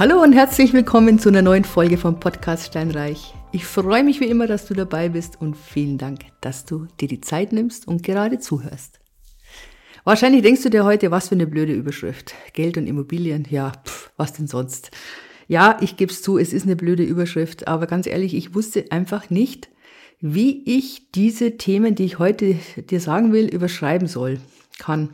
Hallo und herzlich willkommen zu einer neuen Folge vom Podcast Steinreich. Ich freue mich wie immer, dass du dabei bist und vielen Dank, dass du dir die Zeit nimmst und gerade zuhörst. Wahrscheinlich denkst du dir heute, was für eine blöde Überschrift. Geld und Immobilien, ja, pff, was denn sonst? Ja, ich gebe es zu, es ist eine blöde Überschrift, aber ganz ehrlich, ich wusste einfach nicht, wie ich diese Themen, die ich heute dir sagen will, überschreiben soll, kann.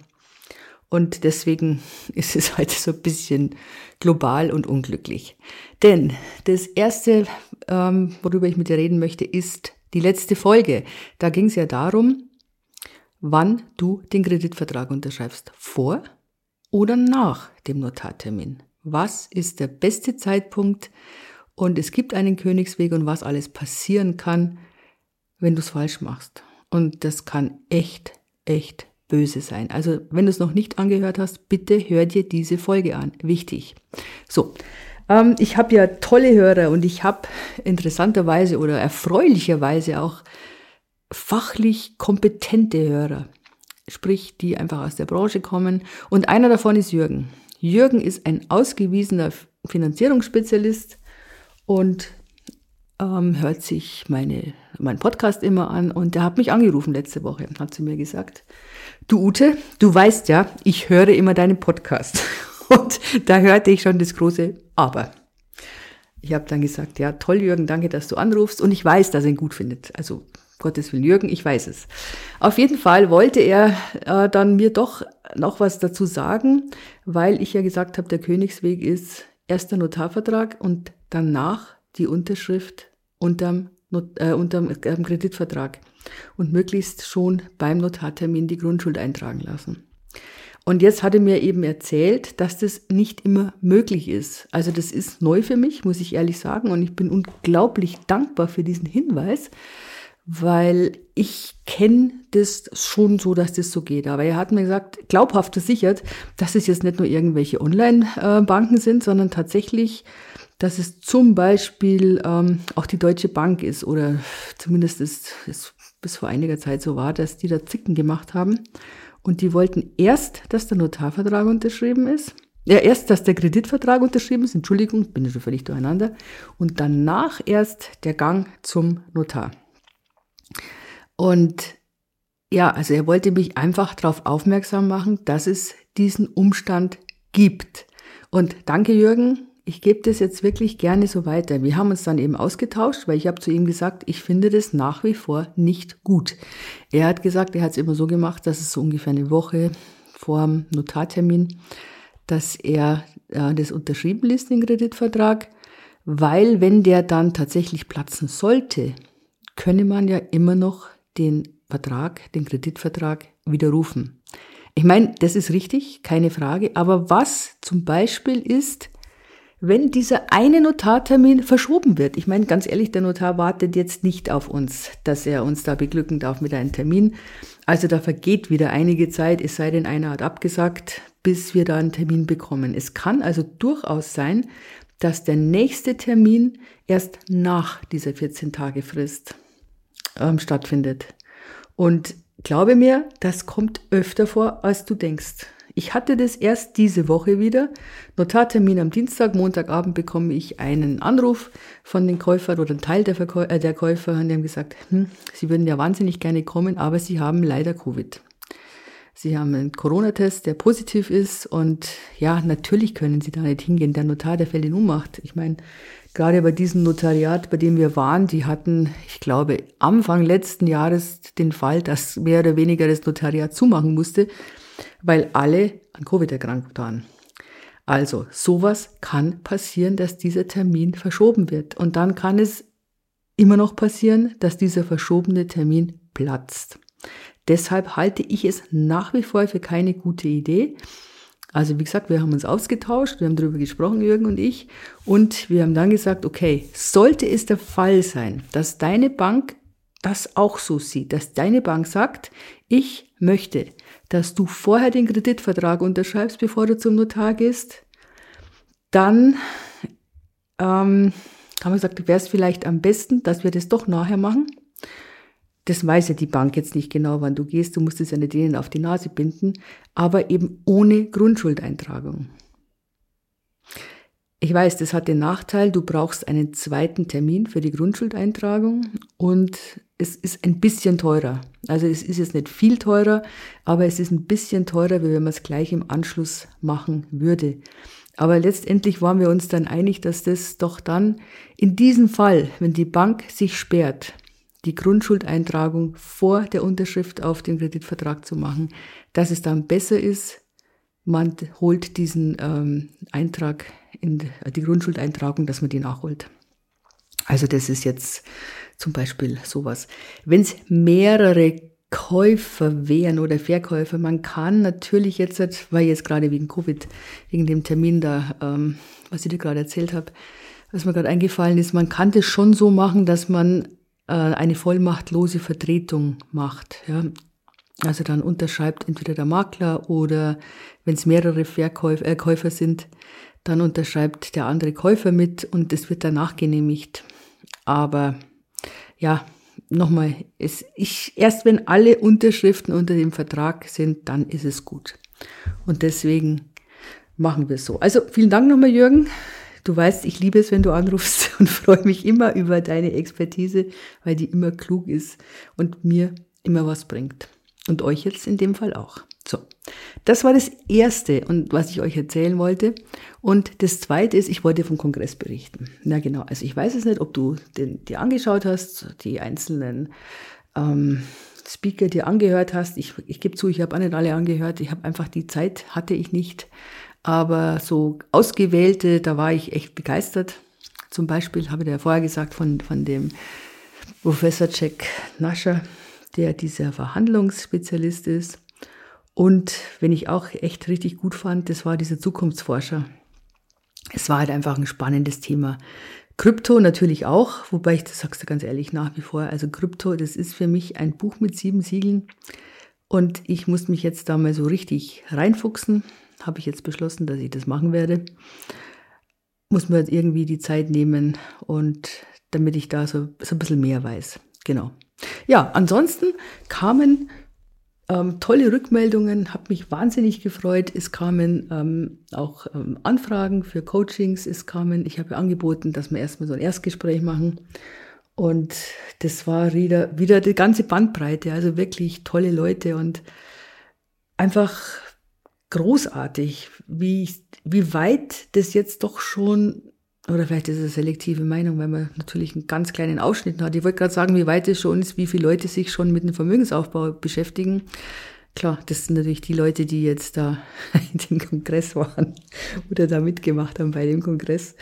Und deswegen ist es heute so ein bisschen global und unglücklich. Denn das Erste, ähm, worüber ich mit dir reden möchte, ist die letzte Folge. Da ging es ja darum, wann du den Kreditvertrag unterschreibst. Vor oder nach dem Notartermin. Was ist der beste Zeitpunkt? Und es gibt einen Königsweg und was alles passieren kann, wenn du es falsch machst. Und das kann echt, echt böse sein. Also wenn du es noch nicht angehört hast, bitte hör dir diese Folge an. Wichtig. So, ähm, ich habe ja tolle Hörer und ich habe interessanterweise oder erfreulicherweise auch fachlich kompetente Hörer, sprich die einfach aus der Branche kommen. Und einer davon ist Jürgen. Jürgen ist ein ausgewiesener Finanzierungsspezialist und ähm, hört sich meine, mein Podcast immer an und der hat mich angerufen letzte Woche, hat zu mir gesagt, du Ute, du weißt ja, ich höre immer deinen Podcast. Und da hörte ich schon das große Aber. Ich habe dann gesagt, ja, toll Jürgen, danke, dass du anrufst und ich weiß, dass er ihn gut findet. Also Gottes Willen, Jürgen, ich weiß es. Auf jeden Fall wollte er äh, dann mir doch noch was dazu sagen, weil ich ja gesagt habe, der Königsweg ist erster Notarvertrag und danach die Unterschrift unterm, Äh, unterm äh, Kreditvertrag und möglichst schon beim Notartermin die Grundschuld eintragen lassen. Und jetzt hat er mir eben erzählt, dass das nicht immer möglich ist. Also das ist neu für mich, muss ich ehrlich sagen. Und ich bin unglaublich dankbar für diesen Hinweis, weil ich kenne das schon so, dass das so geht. Aber er hat mir gesagt, glaubhaft versichert, dass es jetzt nicht nur irgendwelche Online-Banken sind, sondern tatsächlich, dass es zum Beispiel ähm, auch die Deutsche Bank ist oder zumindest ist es bis vor einiger Zeit so war, dass die da Zicken gemacht haben. Und die wollten erst, dass der Notarvertrag unterschrieben ist. Ja, erst, dass der Kreditvertrag unterschrieben ist. Entschuldigung, bin schon völlig durcheinander. Und danach erst der Gang zum Notar. Und ja, also er wollte mich einfach darauf aufmerksam machen, dass es diesen Umstand gibt. Und danke Jürgen, ich gebe das jetzt wirklich gerne so weiter. Wir haben uns dann eben ausgetauscht, weil ich habe zu ihm gesagt, ich finde das nach wie vor nicht gut. Er hat gesagt, er hat es immer so gemacht, dass es so ungefähr eine Woche vor dem Notartermin, dass er äh, das unterschrieben lässt, den Kreditvertrag, weil wenn der dann tatsächlich platzen sollte, könne man ja immer noch den Vertrag, den Kreditvertrag widerrufen. Ich meine, das ist richtig, keine Frage, aber was zum Beispiel ist, wenn dieser eine Notartermin verschoben wird. Ich meine, ganz ehrlich, der Notar wartet jetzt nicht auf uns, dass er uns da beglücken darf mit einem Termin. Also da vergeht wieder einige Zeit, es sei denn, einer hat abgesagt, bis wir da einen Termin bekommen. Es kann also durchaus sein, dass der nächste Termin erst nach dieser 14-Tage-Frist ähm, stattfindet. Und glaube mir, das kommt öfter vor, als du denkst. Ich hatte das erst diese Woche wieder. Notartermin am Dienstag, Montagabend bekomme ich einen Anruf von den Käufern oder ein Teil der, Verkäu äh, der Käufer und die haben gesagt, hm, sie würden ja wahnsinnig gerne kommen, aber sie haben leider Covid. Sie haben einen Corona-Test, der positiv ist und ja, natürlich können Sie da nicht hingehen. Der Notar, der fällt in Ohnmacht. Ich meine, gerade bei diesem Notariat, bei dem wir waren, die hatten, ich glaube, Anfang letzten Jahres den Fall, dass mehr oder weniger das Notariat zumachen musste, weil alle an Covid erkrankt waren. Also sowas kann passieren, dass dieser Termin verschoben wird. Und dann kann es immer noch passieren, dass dieser verschobene Termin platzt. Deshalb halte ich es nach wie vor für keine gute Idee. Also wie gesagt, wir haben uns ausgetauscht, wir haben darüber gesprochen, Jürgen und ich, und wir haben dann gesagt, okay, sollte es der Fall sein, dass deine Bank das auch so sieht, dass deine Bank sagt, ich möchte, dass du vorher den Kreditvertrag unterschreibst, bevor du zum Notar gehst, dann ähm, haben wir gesagt, wäre es vielleicht am besten, dass wir das doch nachher machen. Das weiß ja die Bank jetzt nicht genau, wann du gehst. Du musst es ja nicht denen auf die Nase binden, aber eben ohne Grundschuldeintragung. Ich weiß, das hat den Nachteil, du brauchst einen zweiten Termin für die Grundschuldeintragung und es ist ein bisschen teurer. Also es ist jetzt nicht viel teurer, aber es ist ein bisschen teurer, wie wenn man es gleich im Anschluss machen würde. Aber letztendlich waren wir uns dann einig, dass das doch dann in diesem Fall, wenn die Bank sich sperrt, die Grundschuldeintragung vor der Unterschrift auf den Kreditvertrag zu machen, dass es dann besser ist, man holt diesen ähm, Eintrag in die Grundschuldeintragung, dass man die nachholt. Also das ist jetzt zum Beispiel sowas. Wenn es mehrere Käufer wären oder Verkäufer, man kann natürlich jetzt, weil jetzt gerade wegen Covid, wegen dem Termin da, ähm, was ich dir gerade erzählt habe, was mir gerade eingefallen ist, man kann das schon so machen, dass man äh, eine vollmachtlose Vertretung macht. Ja. Also dann unterschreibt entweder der Makler oder wenn es mehrere Verkäufer äh, Käufer sind, dann unterschreibt der andere Käufer mit und es wird danach genehmigt. Aber ja, nochmal, es, ich, erst wenn alle Unterschriften unter dem Vertrag sind, dann ist es gut. Und deswegen machen wir es so. Also vielen Dank nochmal, Jürgen. Du weißt, ich liebe es, wenn du anrufst und freue mich immer über deine Expertise, weil die immer klug ist und mir immer was bringt. Und euch jetzt in dem Fall auch. So, das war das Erste und was ich euch erzählen wollte. Und das Zweite ist, ich wollte vom Kongress berichten. Na genau, also ich weiß es nicht, ob du den dir angeschaut hast, die einzelnen ähm, Speaker dir angehört hast. Ich, ich gebe zu, ich habe auch nicht alle angehört. Ich habe einfach die Zeit, hatte ich nicht. Aber so ausgewählte, da war ich echt begeistert. Zum Beispiel habe ich ja vorher gesagt von, von dem Professor Jack Nascher, der dieser Verhandlungsspezialist ist. Und wenn ich auch echt richtig gut fand, das war dieser Zukunftsforscher. Es war halt einfach ein spannendes Thema. Krypto natürlich auch, wobei ich das sagst du ganz ehrlich nach wie vor. Also Krypto, das ist für mich ein Buch mit sieben Siegeln. Und ich muss mich jetzt da mal so richtig reinfuchsen habe ich jetzt beschlossen, dass ich das machen werde. Muss mir irgendwie die Zeit nehmen und damit ich da so, so ein bisschen mehr weiß. Genau. Ja, ansonsten kamen ähm, tolle Rückmeldungen, habe mich wahnsinnig gefreut. Es kamen ähm, auch ähm, Anfragen für Coachings. Es kamen, ich habe angeboten, dass wir erstmal so ein Erstgespräch machen. Und das war wieder, wieder die ganze Bandbreite, also wirklich tolle Leute und einfach großartig, wie, wie weit das jetzt doch schon, oder vielleicht ist es eine selektive Meinung, weil man natürlich einen ganz kleinen Ausschnitt hat. Ich wollte gerade sagen, wie weit es schon ist, wie viele Leute sich schon mit dem Vermögensaufbau beschäftigen. Klar, das sind natürlich die Leute, die jetzt da in dem Kongress waren oder da mitgemacht haben bei dem Kongress.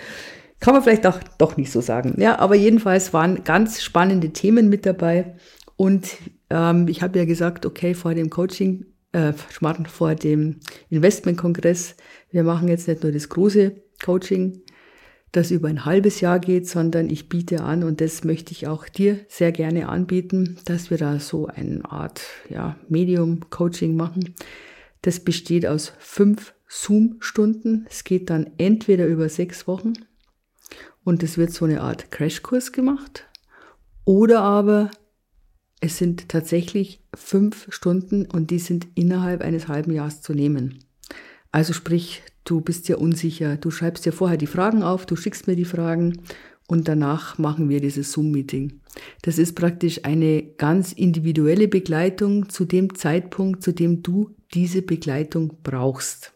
Kann man vielleicht auch doch nicht so sagen. Ja, aber jedenfalls waren ganz spannende Themen mit dabei. Und ähm, ich habe ja gesagt, okay, vor dem Coaching äh, Schmarrn vor dem Investmentkongress. Wir machen jetzt nicht nur das große Coaching, das über ein halbes Jahr geht, sondern ich biete an und das möchte ich auch dir sehr gerne anbieten, dass wir da so eine Art ja, Medium-Coaching machen. Das besteht aus fünf Zoom-Stunden. Es geht dann entweder über sechs Wochen und es wird so eine Art Crashkurs gemacht oder aber es sind tatsächlich fünf Stunden und die sind innerhalb eines halben Jahres zu nehmen. Also sprich, du bist dir unsicher, du schreibst dir vorher die Fragen auf, du schickst mir die Fragen und danach machen wir dieses Zoom-Meeting. Das ist praktisch eine ganz individuelle Begleitung zu dem Zeitpunkt, zu dem du diese Begleitung brauchst.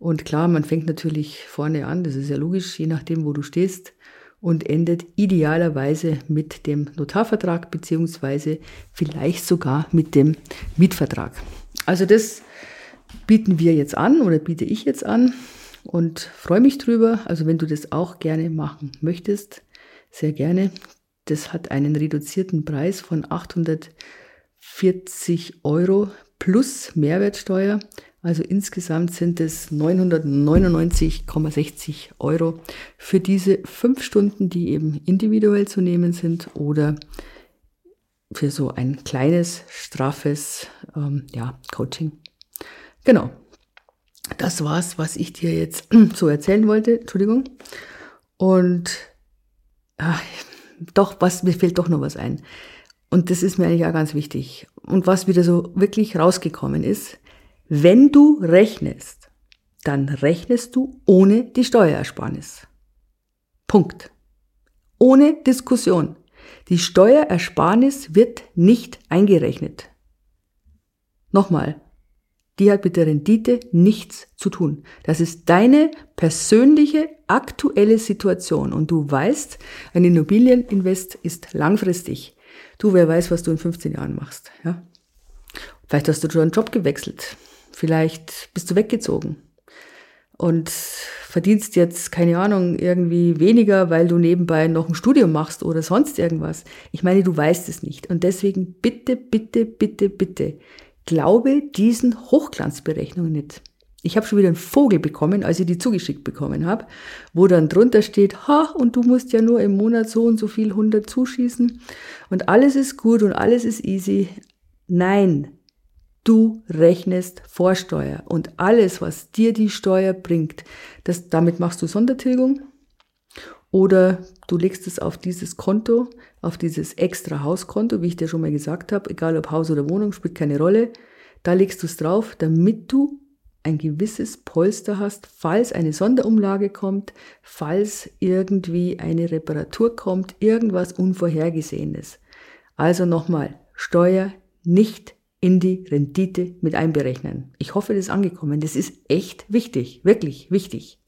Und klar, man fängt natürlich vorne an, das ist ja logisch, je nachdem, wo du stehst und endet idealerweise mit dem Notarvertrag beziehungsweise vielleicht sogar mit dem Mietvertrag. Also das bieten wir jetzt an oder biete ich jetzt an und freue mich drüber. Also wenn du das auch gerne machen möchtest, sehr gerne. Das hat einen reduzierten Preis von 840 Euro plus Mehrwertsteuer. Also insgesamt sind es 999,60 Euro für diese fünf Stunden, die eben individuell zu nehmen sind oder für so ein kleines, straffes ähm, ja, Coaching. Genau. Das war's, was ich dir jetzt so erzählen wollte. Entschuldigung. Und ach, doch, was, mir fehlt doch noch was ein. Und das ist mir eigentlich auch ganz wichtig. Und was wieder so wirklich rausgekommen ist, wenn du rechnest, dann rechnest du ohne die Steuerersparnis. Punkt. Ohne Diskussion. Die Steuerersparnis wird nicht eingerechnet. Nochmal, die hat mit der Rendite nichts zu tun. Das ist deine persönliche, aktuelle Situation. Und du weißt, ein Immobilieninvest ist langfristig. Du, wer weiß, was du in 15 Jahren machst. Ja? Vielleicht hast du schon einen Job gewechselt. Vielleicht bist du weggezogen und verdienst jetzt, keine Ahnung, irgendwie weniger, weil du nebenbei noch ein Studium machst oder sonst irgendwas. Ich meine, du weißt es nicht. Und deswegen bitte, bitte, bitte, bitte, glaube diesen Hochglanzberechnungen nicht. Ich habe schon wieder einen Vogel bekommen, als ich die zugeschickt bekommen habe, wo dann drunter steht, ha, und du musst ja nur im Monat so und so viel 100 zuschießen und alles ist gut und alles ist easy. Nein, Du rechnest Vorsteuer und alles, was dir die Steuer bringt, das, damit machst du Sondertilgung oder du legst es auf dieses Konto, auf dieses extra Hauskonto, wie ich dir schon mal gesagt habe, egal ob Haus oder Wohnung, spielt keine Rolle. Da legst du es drauf, damit du ein gewisses Polster hast, falls eine Sonderumlage kommt, falls irgendwie eine Reparatur kommt, irgendwas Unvorhergesehenes. Also nochmal, Steuer nicht in die Rendite mit einberechnen. Ich hoffe, das ist angekommen. Das ist echt wichtig, wirklich wichtig.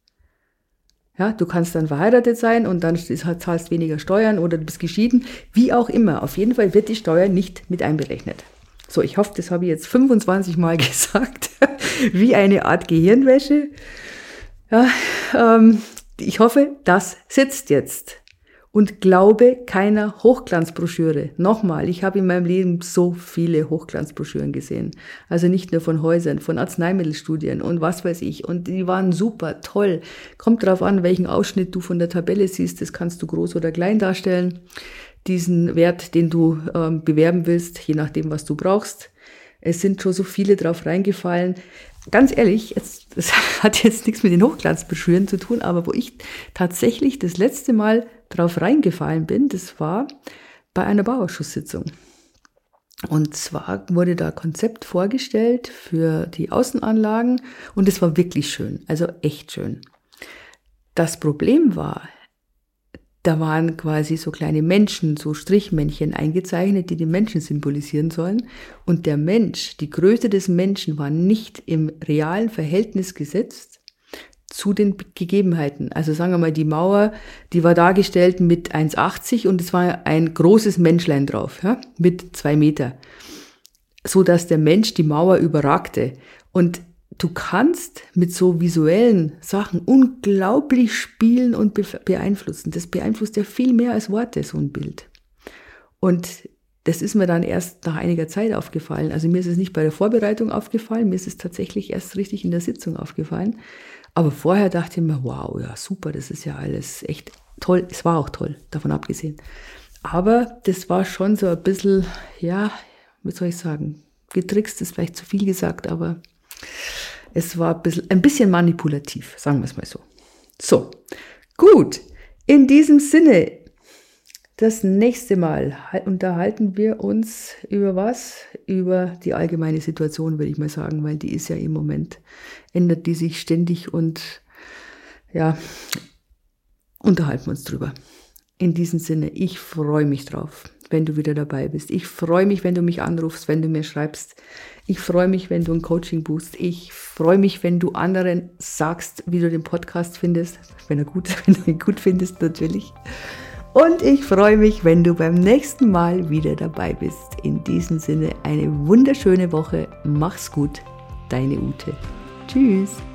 Ja, du kannst dann verheiratet sein und dann zahlst weniger Steuern oder du bist geschieden, wie auch immer. Auf jeden Fall wird die Steuer nicht mit einberechnet. So, ich hoffe, das habe ich jetzt 25 Mal gesagt, wie eine Art Gehirnwäsche. Ja, ähm, ich hoffe, das sitzt jetzt und glaube keiner Hochglanzbroschüre. Nochmal, ich habe in meinem Leben so viele Hochglanzbroschüren gesehen. Also nicht nur von Häusern, von Arzneimittelstudien und was weiß ich. Und die waren super, toll. Kommt drauf an, welchen Ausschnitt du von der Tabelle siehst. Das kannst du groß oder klein darstellen. Diesen Wert, den du ähm, bewerben willst, je nachdem, was du brauchst. Es sind schon so viele drauf reingefallen. Ganz ehrlich, jetzt, das hat jetzt nichts mit den Hochglanzbroschüren zu tun, aber wo ich tatsächlich das letzte Mal drauf reingefallen bin, das war bei einer Bauausschusssitzung. Und zwar wurde da Konzept vorgestellt für die Außenanlagen und es war wirklich schön, also echt schön. Das Problem war, da waren quasi so kleine Menschen, so Strichmännchen eingezeichnet, die den Menschen symbolisieren sollen. Und der Mensch, die Größe des Menschen war nicht im realen Verhältnis gesetzt zu den Gegebenheiten. Also sagen wir mal, die Mauer, die war dargestellt mit 1,80 und es war ein großes Menschlein drauf, ja, mit zwei Meter. So dass der Mensch die Mauer überragte. Und du kannst mit so visuellen Sachen unglaublich spielen und beeinflussen. Das beeinflusst ja viel mehr als Worte, so ein Bild. Und das ist mir dann erst nach einiger Zeit aufgefallen. Also mir ist es nicht bei der Vorbereitung aufgefallen, mir ist es tatsächlich erst richtig in der Sitzung aufgefallen. Aber vorher dachte ich mir, wow, ja, super, das ist ja alles echt toll. Es war auch toll, davon abgesehen. Aber das war schon so ein bisschen, ja, wie soll ich sagen, getrickst ist vielleicht zu viel gesagt, aber es war ein bisschen, ein bisschen manipulativ, sagen wir es mal so. So, gut. In diesem Sinne, das nächste Mal unterhalten wir uns über was? Über die allgemeine Situation, würde ich mal sagen, weil die ist ja im Moment, ändert die sich ständig und ja, unterhalten wir uns drüber. In diesem Sinne, ich freue mich drauf wenn du wieder dabei bist. Ich freue mich, wenn du mich anrufst, wenn du mir schreibst. Ich freue mich, wenn du ein Coaching buchst. Ich freue mich, wenn du anderen sagst, wie du den Podcast findest. Wenn er gut, wenn du ihn gut findest, natürlich. Und ich freue mich, wenn du beim nächsten Mal wieder dabei bist. In diesem Sinne eine wunderschöne Woche. Mach's gut. Deine Ute. Tschüss.